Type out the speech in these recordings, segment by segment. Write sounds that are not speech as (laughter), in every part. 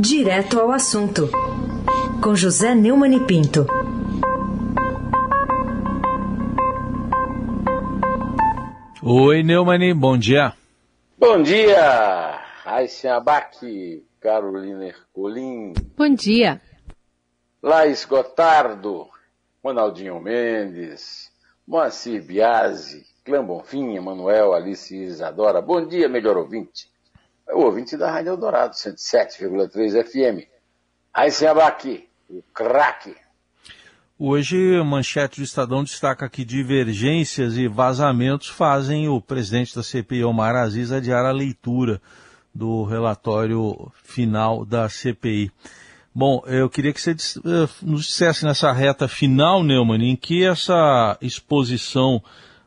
Direto ao assunto, com José Neumann e Pinto. Oi, Neumann, bom dia. Bom dia, Raíssa Abac, Carolina Ercolim. Bom dia. Laís Gotardo, Ronaldinho Mendes, Moacir Biasi, Clã Bonfim, Manuel, Alice Isadora. Bom dia, melhor ouvinte. É o ouvinte da Rádio Eldorado, 107,3 FM. Aí se aqui, o craque. Hoje, manchete do Estadão destaca que divergências e vazamentos fazem o presidente da CPI, Omar Aziz, adiar a leitura do relatório final da CPI. Bom, eu queria que você eh, nos dissesse nessa reta final, Neumann, em que essa exposição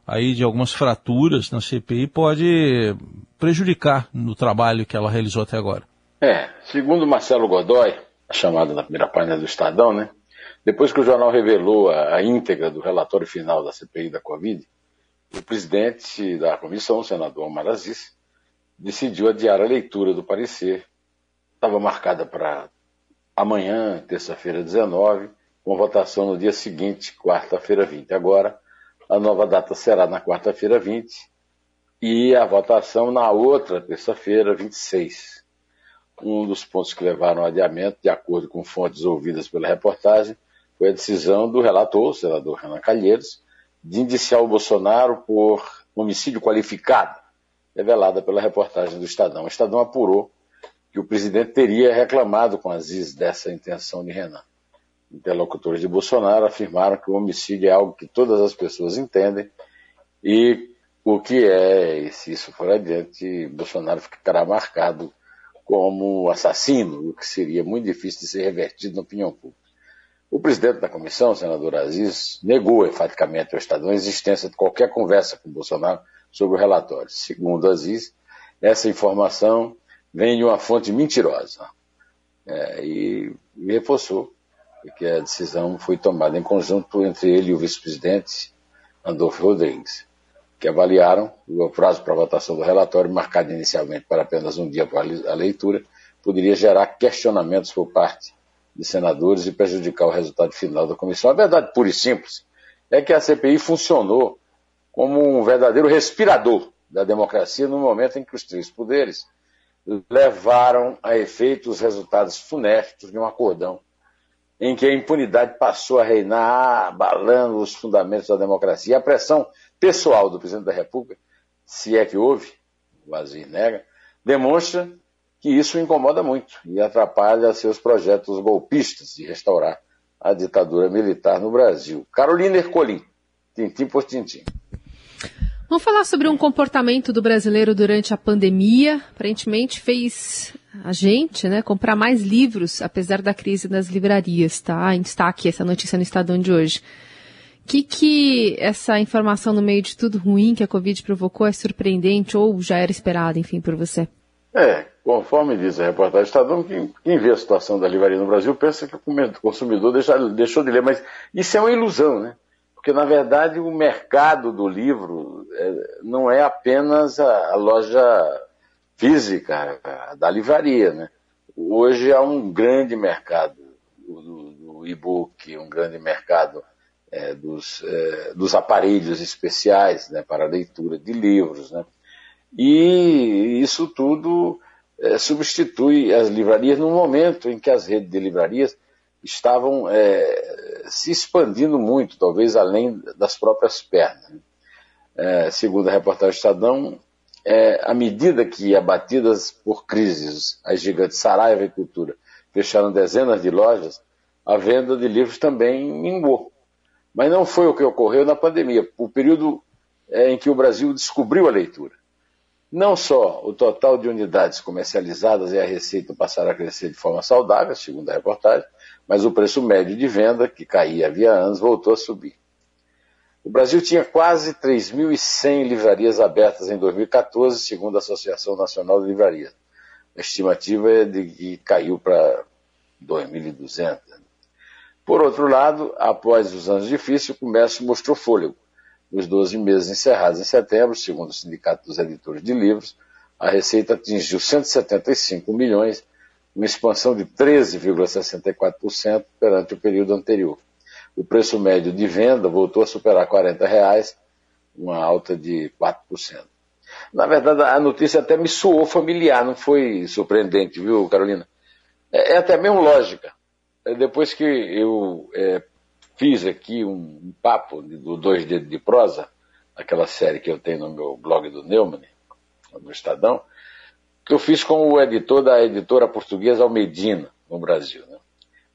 aí de algumas fraturas na CPI pode prejudicar no trabalho que ela realizou até agora. É, segundo Marcelo Godoy, a chamada na primeira página do Estadão, né? Depois que o jornal revelou a, a íntegra do relatório final da CPI da Covid, o presidente da comissão, o senador Omar Aziz, decidiu adiar a leitura do parecer. Estava marcada para amanhã, terça-feira 19, com votação no dia seguinte, quarta-feira 20. Agora, a nova data será na quarta-feira 20 e a votação na outra terça-feira, 26. Um dos pontos que levaram ao adiamento, de acordo com fontes ouvidas pela reportagem, foi a decisão do relator, o senador Renan Calheiros, de indiciar o Bolsonaro por homicídio qualificado, revelada pela reportagem do Estadão. O Estadão apurou que o presidente teria reclamado com Aziz dessa intenção de Renan. Interlocutores de Bolsonaro afirmaram que o homicídio é algo que todas as pessoas entendem e o que é, e se isso for adiante, Bolsonaro ficará marcado como assassino, o que seria muito difícil de ser revertido na opinião pública. O presidente da comissão, o senador Aziz, negou enfaticamente ao Estadão a existência de qualquer conversa com Bolsonaro sobre o relatório. Segundo Aziz, essa informação vem de uma fonte mentirosa. É, e, e reforçou que a decisão foi tomada em conjunto entre ele e o vice-presidente Andolfo Rodrigues, que avaliaram o prazo para votação do relatório, marcado inicialmente para apenas um dia para a leitura, poderia gerar questionamentos por parte de senadores e prejudicar o resultado final da comissão. A verdade pura e simples é que a CPI funcionou como um verdadeiro respirador da democracia no momento em que os três poderes levaram a efeito os resultados funestos de um acordão em que a impunidade passou a reinar, abalando os fundamentos da democracia. E a pressão pessoal do presidente da República, se é que houve, o Azir nega, demonstra que isso incomoda muito e atrapalha seus projetos golpistas de restaurar a ditadura militar no Brasil. Carolina Ercolim, tintim por tintim. Vamos falar sobre um comportamento do brasileiro durante a pandemia. Aparentemente fez a gente né, comprar mais livros, apesar da crise das livrarias, tá? Em destaque essa notícia no Estadão de hoje. O que, que essa informação no meio de tudo ruim que a Covid provocou é surpreendente ou já era esperada, enfim, por você? É, conforme diz a reportagem Estadão, quem, quem vê a situação da livraria no Brasil pensa que o consumidor deixa, deixou de ler, mas isso é uma ilusão, né? Porque, na verdade, o mercado do livro é, não é apenas a, a, loja física da livraria. Né? Hoje há um grande mercado do, do e-book, um grande mercado é, dos, é, dos, aparelhos especiais né, para leitura de livros. Né? E isso tudo é, substitui as livrarias no momento em que as redes de livrarias estavam é, se expandindo muito, talvez além das próprias pernas. É, segundo a reportagem Estadão, é, à medida que abatidas por crises, as gigantes Saraiva e Cultura fecharam dezenas de lojas, a venda de livros também minguou. Mas não foi o que ocorreu na pandemia, o período é, em que o Brasil descobriu a leitura. Não só o total de unidades comercializadas e a receita passaram a crescer de forma saudável, segundo a reportagem, mas o preço médio de venda, que caía havia anos, voltou a subir. O Brasil tinha quase 3.100 livrarias abertas em 2014, segundo a Associação Nacional de Livrarias. A estimativa é de que caiu para 2.200. Por outro lado, após os anos difíceis, o comércio mostrou fôlego. Nos 12 meses encerrados em setembro, segundo o Sindicato dos Editores de Livros, a receita atingiu 175 milhões, uma expansão de 13,64% perante o período anterior. O preço médio de venda voltou a superar 40 reais, uma alta de 4%. Na verdade, a notícia até me soou familiar, não foi surpreendente, viu, Carolina? É, é até mesmo lógica. É, depois que eu é, fiz aqui um, um papo do Dois Dedos de Prosa, aquela série que eu tenho no meu blog do Neumann, no Estadão, que eu fiz com o editor da editora portuguesa Almedina, no Brasil, né?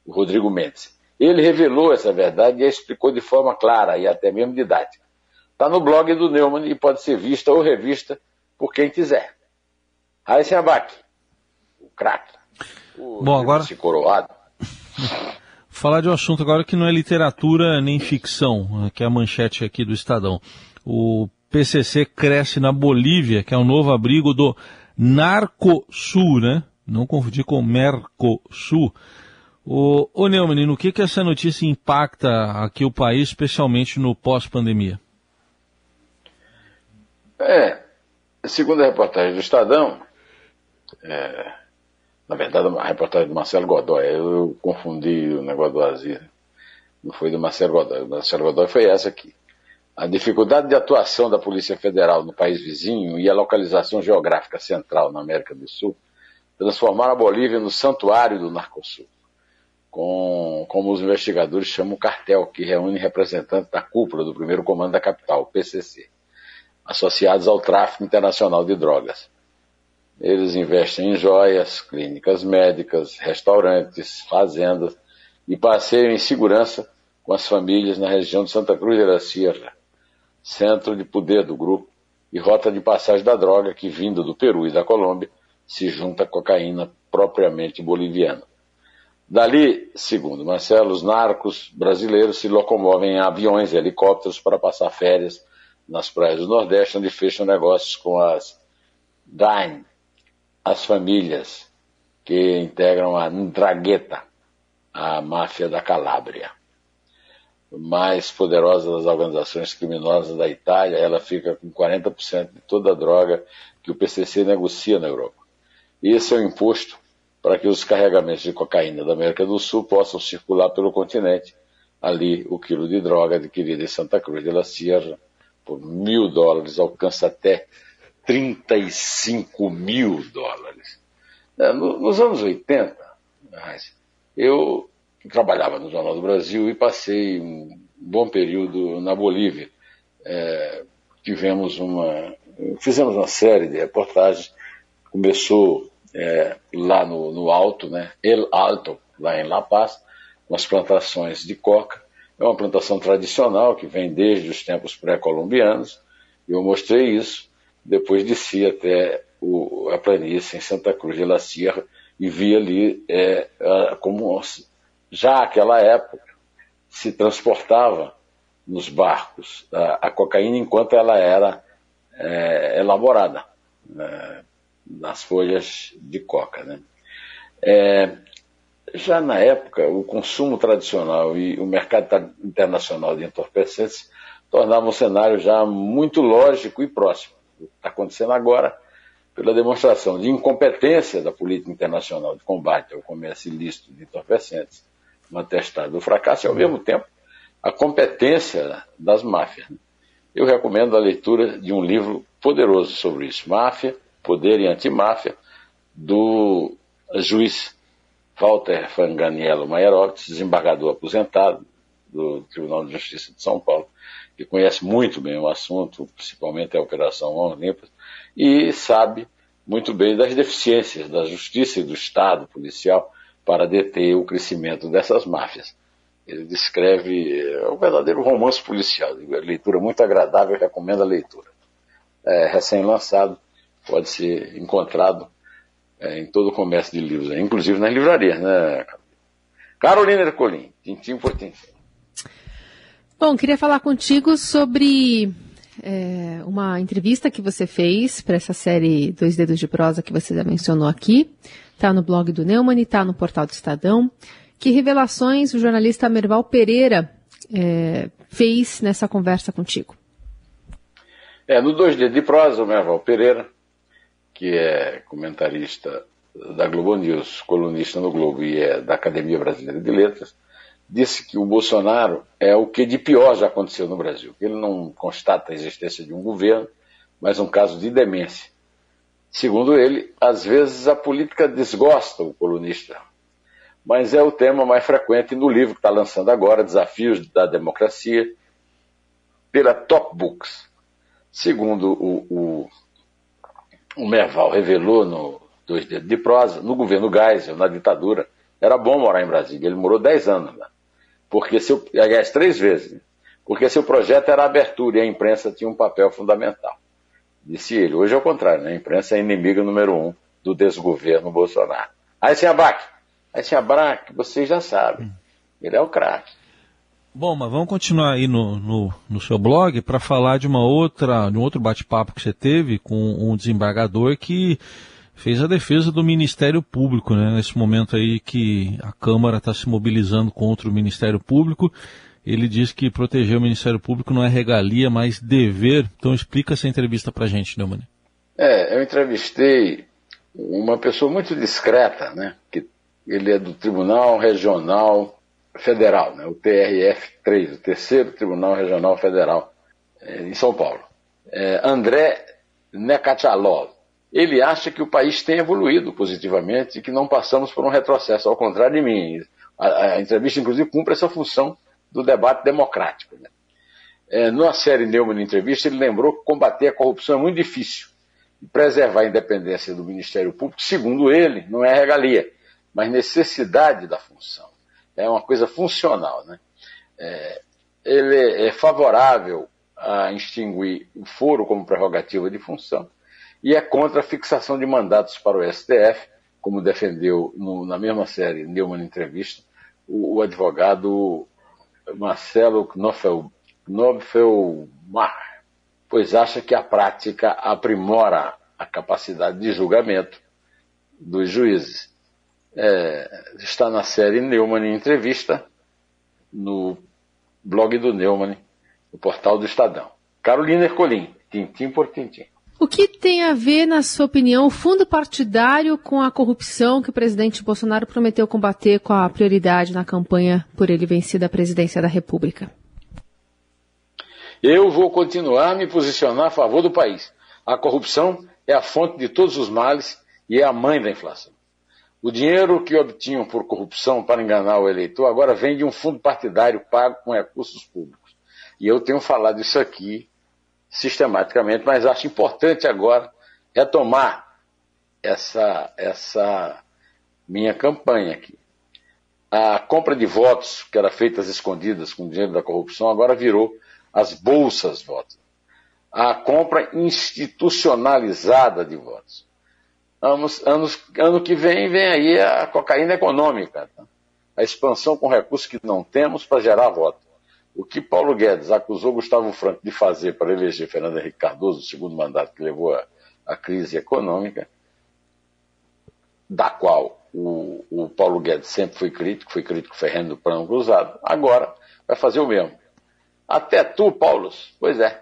o Rodrigo Mendes. Ele revelou essa verdade e explicou de forma clara e até mesmo didática. Está no blog do Neumann e pode ser vista ou revista por quem quiser. Raíssen Abac, o craque. Bom, agora... coroado. Falar de um assunto agora que não é literatura nem ficção, que é a manchete aqui do Estadão. O PCC cresce na Bolívia, que é o novo abrigo do Narcosul, né? Não confundir com Mercosul. O, ô Neumann, no que, que essa notícia impacta aqui o país, especialmente no pós-pandemia? É, segundo a reportagem do Estadão, é, na verdade a reportagem do Marcelo Godoy, eu confundi o negócio do Aziz, não foi do Marcelo Godoy, o Marcelo Godoy foi essa aqui. A dificuldade de atuação da Polícia Federal no país vizinho e a localização geográfica central na América do Sul transformaram a Bolívia no santuário do Narcosul, com, como os investigadores chamam o cartel, que reúne representantes da cúpula do primeiro comando da capital, PCC, associados ao tráfico internacional de drogas. Eles investem em joias, clínicas médicas, restaurantes, fazendas e passeiam em segurança com as famílias na região de Santa Cruz de la Sierra, centro de poder do grupo e rota de passagem da droga que, vindo do Peru e da Colômbia, se junta à cocaína propriamente boliviana. Dali, segundo Marcelo, os narcos brasileiros se locomovem em aviões e helicópteros para passar férias nas praias do Nordeste, onde fecham negócios com as DAIN, as famílias que integram a Ndrangheta, a máfia da Calábria mais poderosa das organizações criminosas da Itália, ela fica com 40% de toda a droga que o PCC negocia na Europa. Esse é o imposto para que os carregamentos de cocaína da América do Sul possam circular pelo continente. Ali, o quilo de droga adquirido em Santa Cruz de la Sierra por mil dólares alcança até 35 mil dólares. É, nos anos 80, eu trabalhava no Jornal do Brasil e passei um bom período na Bolívia. É, tivemos uma, fizemos uma série de reportagens. Começou é, lá no, no, Alto, né, El Alto, lá em La Paz, com as plantações de coca. É uma plantação tradicional que vem desde os tempos pré-colombianos. Eu mostrei isso. Depois desci até o, a planície em Santa Cruz de la Sierra e vi ali é, como já naquela época se transportava nos barcos a, a cocaína enquanto ela era é, elaborada né, nas folhas de coca. Né? É, já na época, o consumo tradicional e o mercado internacional de entorpecentes tornavam o cenário já muito lógico e próximo. Está acontecendo agora, pela demonstração de incompetência da política internacional de combate ao comércio ilícito de entorpecentes, um atestado do fracasso e, ao mesmo tempo, a competência das máfias. Eu recomendo a leitura de um livro poderoso sobre isso, Máfia, Poder e Antimáfia, do juiz Walter Fanganiello Maierovitz, desembargador aposentado do Tribunal de Justiça de São Paulo, que conhece muito bem o assunto, principalmente a Operação Limpas, e sabe muito bem das deficiências da justiça e do Estado policial para deter o crescimento dessas máfias. Ele descreve é um verdadeiro romance policial, leitura muito agradável, recomendo a leitura. É, Recém-lançado, pode ser encontrado é, em todo o comércio de livros, inclusive nas livrarias, né? Carolina Ercolim, tintim por tintim. Bom, queria falar contigo sobre é, uma entrevista que você fez para essa série Dois Dedos de Prosa que você já mencionou aqui está no blog do Neumann, está no portal do Estadão. Que revelações o jornalista Merval Pereira é, fez nessa conversa contigo? É, no Dois Dias de Prosa, o Merval Pereira, que é comentarista da Globo News, colunista no Globo e é da Academia Brasileira de Letras, disse que o Bolsonaro é o que de pior já aconteceu no Brasil. Ele não constata a existência de um governo, mas um caso de demência. Segundo ele, às vezes a política desgosta o colunista, mas é o tema mais frequente no livro que está lançando agora, Desafios da Democracia, pela Top Books. Segundo o, o, o Merval revelou no Dois Dedos de Prosa, no governo Geisel, na ditadura, era bom morar em Brasília. Ele morou 10 anos lá. Porque seu, aliás, três vezes. Né? Porque seu projeto era abertura e a imprensa tinha um papel fundamental. Disse ele. Hoje é o contrário, né? A imprensa é inimiga número um do desgoverno Bolsonaro. Aí sem abaque. Aí sem abaque, vocês já sabem. Ele é o craque. Bom, mas vamos continuar aí no, no, no seu blog para falar de uma outra, de um outro bate-papo que você teve com um desembargador que fez a defesa do Ministério Público, né? Nesse momento aí que a Câmara está se mobilizando contra o Ministério Público, ele diz que proteger o Ministério Público não é regalia, mas dever. Então explica essa entrevista para gente, Neumann. É, eu entrevistei uma pessoa muito discreta, né? Que ele é do Tribunal Regional Federal, né? O TRF3, o Terceiro Tribunal Regional Federal é, em São Paulo. É, André Nekachalov ele acha que o país tem evoluído positivamente e que não passamos por um retrocesso, ao contrário de mim. A, a entrevista, inclusive, cumpre essa função do debate democrático. Né? É, na série Neumann Entrevista, ele lembrou que combater a corrupção é muito difícil. E preservar a independência do Ministério Público, segundo ele, não é regalia, mas necessidade da função. É uma coisa funcional. Né? É, ele é favorável a extinguir o foro como prerrogativa de função e é contra a fixação de mandatos para o STF, como defendeu no, na mesma série, Neumann Entrevista, o, o advogado Marcelo Knofel, Knoffelmar, pois acha que a prática aprimora a capacidade de julgamento dos juízes. É, está na série Neumann Entrevista, no blog do Neumann, no portal do Estadão. Carolina Ercolim, tintim por tintim. O que tem a ver, na sua opinião, o fundo partidário com a corrupção que o presidente Bolsonaro prometeu combater com a prioridade na campanha por ele vencer a presidência da República? Eu vou continuar a me posicionar a favor do país. A corrupção é a fonte de todos os males e é a mãe da inflação. O dinheiro que obtinham por corrupção para enganar o eleitor agora vem de um fundo partidário pago com recursos públicos. E eu tenho falado isso aqui sistematicamente, mas acho importante agora retomar essa, essa minha campanha aqui. A compra de votos, que era feita às escondidas com dinheiro da corrupção, agora virou as bolsas votos. A compra institucionalizada de votos. Anos, anos, ano que vem, vem aí a cocaína econômica. Tá? A expansão com recursos que não temos para gerar voto. O que Paulo Guedes acusou Gustavo Franco de fazer para eleger Fernando Henrique Cardoso, o segundo mandato que levou à crise econômica, da qual o, o, Paulo Guedes sempre foi crítico, foi crítico ferrendo do plano cruzado, agora vai fazer o mesmo. Até tu, Paulo, pois é,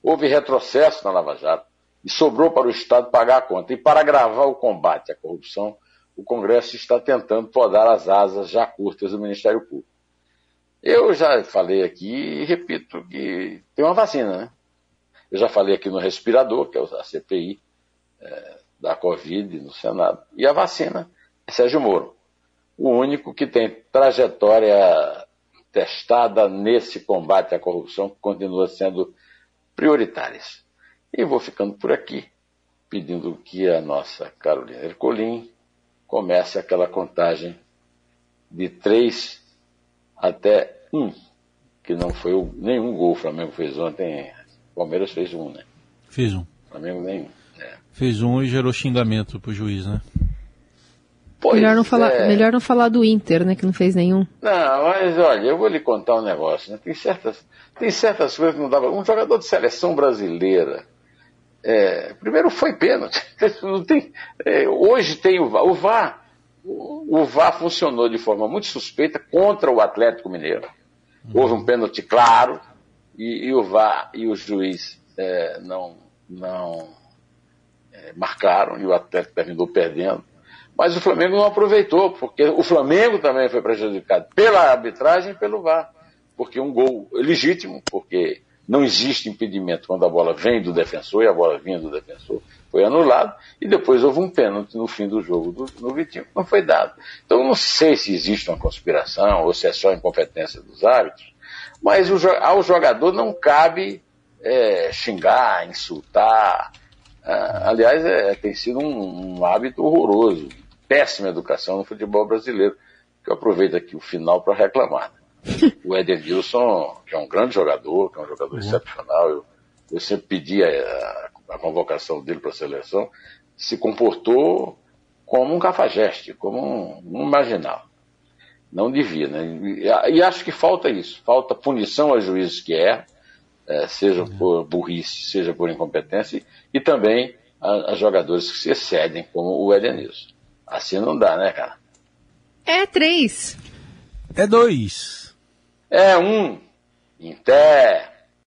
houve retrocesso na Lava Jato e sobrou para o Estado pagar a conta. E para agravar o combate à corrupção, o Congresso está tentando podar as asas já curtas do Ministério Público. Eu já falei aqui e repito que tem uma vacina, né? Eu já falei aqui no respirador, que é a CPI é, da Covid no Senado. E a vacina é Sérgio Moro. O único que tem trajetória testada nesse combate à corrupção, que continua sendo prioritária. E vou ficando por aqui, pedindo que a nossa Carolina Ercolim comece aquela contagem de três até um, que não foi o, nenhum gol o Flamengo fez ontem. O Palmeiras fez um, né? Fez um. O Flamengo nenhum. É. Fez um e gerou xingamento pro juiz, né? Pois melhor, não falar, é. melhor não falar do Inter, né? Que não fez nenhum. Não, mas olha, eu vou lhe contar um negócio, né? Tem certas, tem certas coisas que não dava. Um jogador de seleção brasileira. É, primeiro foi pênalti. (laughs) Não tem, é, hoje tem o VAR. O VAR o VAR funcionou de forma muito suspeita contra o Atlético Mineiro. Houve um pênalti claro e, e o VAR e o juiz é, não, não é, marcaram e o Atlético terminou perdendo. Mas o Flamengo não aproveitou, porque o Flamengo também foi prejudicado pela arbitragem e pelo VAR. Porque um gol legítimo, porque não existe impedimento quando a bola vem do defensor e a bola vinha do defensor, foi anulado. E depois houve um pênalti no fim do jogo do, no Vitinho, que não foi dado. Então não sei se existe uma conspiração ou se é só incompetência dos árbitros, mas o, ao jogador não cabe é, xingar, insultar. Ah, aliás, é, tem sido um, um hábito horroroso péssima educação no futebol brasileiro, que eu aproveito aqui o final para reclamar. (laughs) o Edenilson, que é um grande jogador, que é um jogador uhum. excepcional, eu, eu sempre pedi a, a convocação dele para a seleção, se comportou como um cafajeste, como um, um marginal. Não devia, né? E, e, acho que falta isso, falta punição a juízes que erram, é, seja uhum. por burrice, seja por incompetência, e também a, a jogadores que se excedem, como o Edenilson. Assim não dá, né, cara? É três. É dois. É um. Em pé.